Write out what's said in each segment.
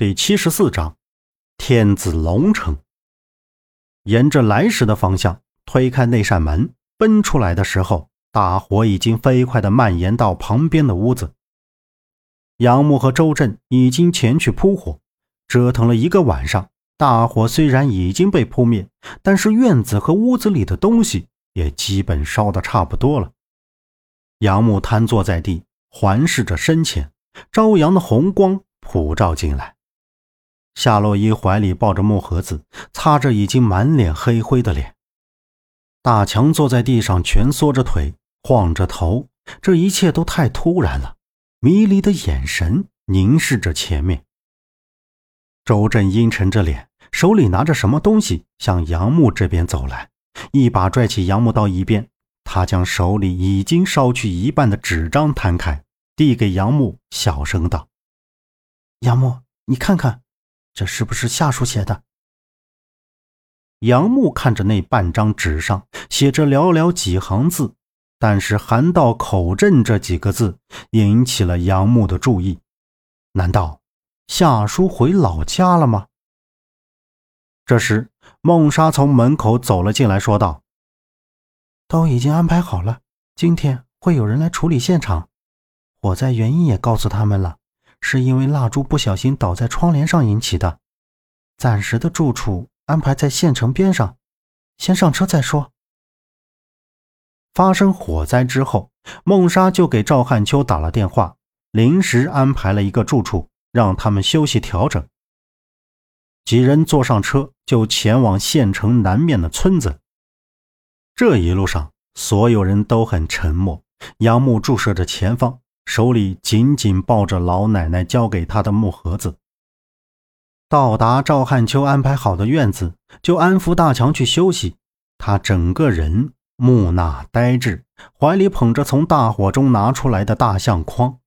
第七十四章，天子龙城。沿着来时的方向推开那扇门，奔出来的时候，大火已经飞快的蔓延到旁边的屋子。杨木和周震已经前去扑火，折腾了一个晚上。大火虽然已经被扑灭，但是院子和屋子里的东西也基本烧得差不多了。杨木瘫坐在地，环视着身前，朝阳的红光普照进来。夏洛伊怀里抱着木盒子，擦着已经满脸黑灰的脸。大强坐在地上，蜷缩着腿，晃着头。这一切都太突然了，迷离的眼神凝视着前面。周震阴沉着脸，手里拿着什么东西，向杨木这边走来，一把拽起杨木到一边。他将手里已经烧去一半的纸张摊开，递给杨木，小声道：“杨木，你看看。”这是不是夏叔写的？杨木看着那半张纸上写着寥寥几行字，但是“韩道口镇”这几个字引起了杨木的注意。难道夏叔回老家了吗？这时，孟莎从门口走了进来，说道：“都已经安排好了，今天会有人来处理现场，火灾原因也告诉他们了。”是因为蜡烛不小心倒在窗帘上引起的，暂时的住处安排在县城边上，先上车再说。发生火灾之后，孟莎就给赵汉秋打了电话，临时安排了一个住处，让他们休息调整。几人坐上车，就前往县城南面的村子。这一路上，所有人都很沉默，杨木注视着前方。手里紧紧抱着老奶奶交给他的木盒子。到达赵汉秋安排好的院子，就安抚大强去休息。他整个人木讷呆滞，怀里捧着从大火中拿出来的大相框。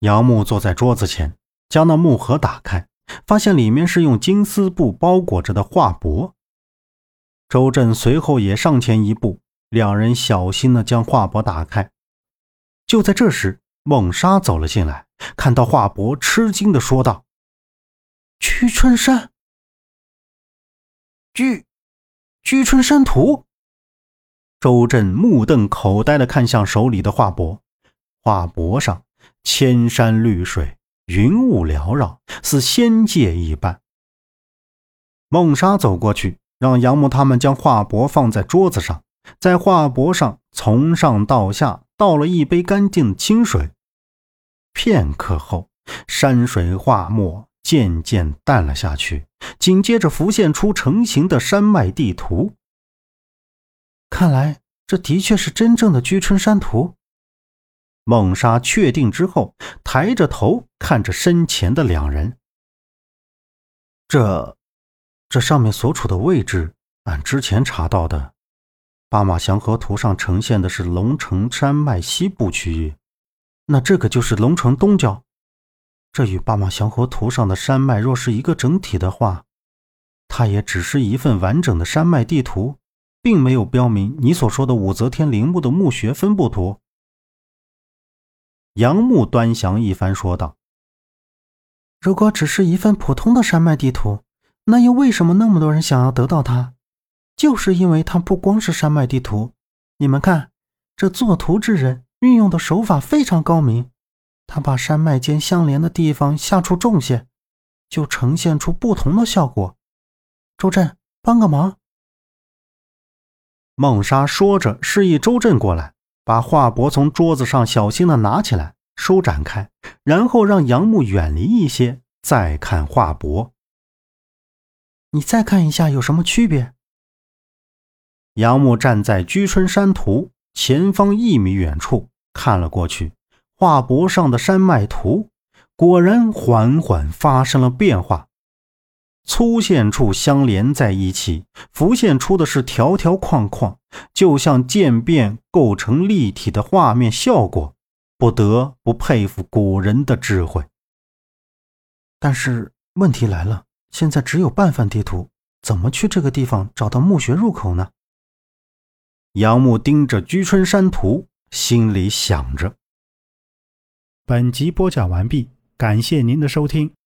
杨木坐在桌子前，将那木盒打开，发现里面是用金丝布包裹着的画帛。周震随后也上前一步，两人小心地将画帛打开。就在这时，孟莎走了进来，看到画帛，吃惊的说道：“居春山，居居春山图。”周震目瞪口呆的看向手里的画帛，画帛上千山绿水，云雾缭绕，似仙界一般。孟莎走过去，让杨木他们将画帛放在桌子上，在画帛上从上到下。倒了一杯干净的清水，片刻后，山水画墨渐渐淡了下去，紧接着浮现出成型的山脉地图。看来这的确是真正的居春山图。孟莎确定之后，抬着头看着身前的两人。这，这上面所处的位置，按之前查到的。巴马祥和图上呈现的是龙城山脉西部区域，那这个就是龙城东郊。这与巴马祥和图上的山脉若是一个整体的话，它也只是一份完整的山脉地图，并没有标明你所说的武则天陵墓的墓穴分布图。杨木端详一番说道：“如果只是一份普通的山脉地图，那又为什么那么多人想要得到它？”就是因为它不光是山脉地图，你们看，这作图之人运用的手法非常高明。他把山脉间相连的地方下出重线，就呈现出不同的效果。周震，帮个忙。孟莎说着，示意周震过来，把画帛从桌子上小心的拿起来，舒展开，然后让杨木远离一些，再看画帛。你再看一下，有什么区别？杨木站在居春山图前方一米远处看了过去，画帛上的山脉图果然缓缓发生了变化，粗线处相连在一起，浮现出的是条条框框，就像渐变构成立体的画面效果，不得不佩服古人的智慧。但是问题来了，现在只有半份地图，怎么去这个地方找到墓穴入口呢？杨木盯着居春山图，心里想着。本集播讲完毕，感谢您的收听。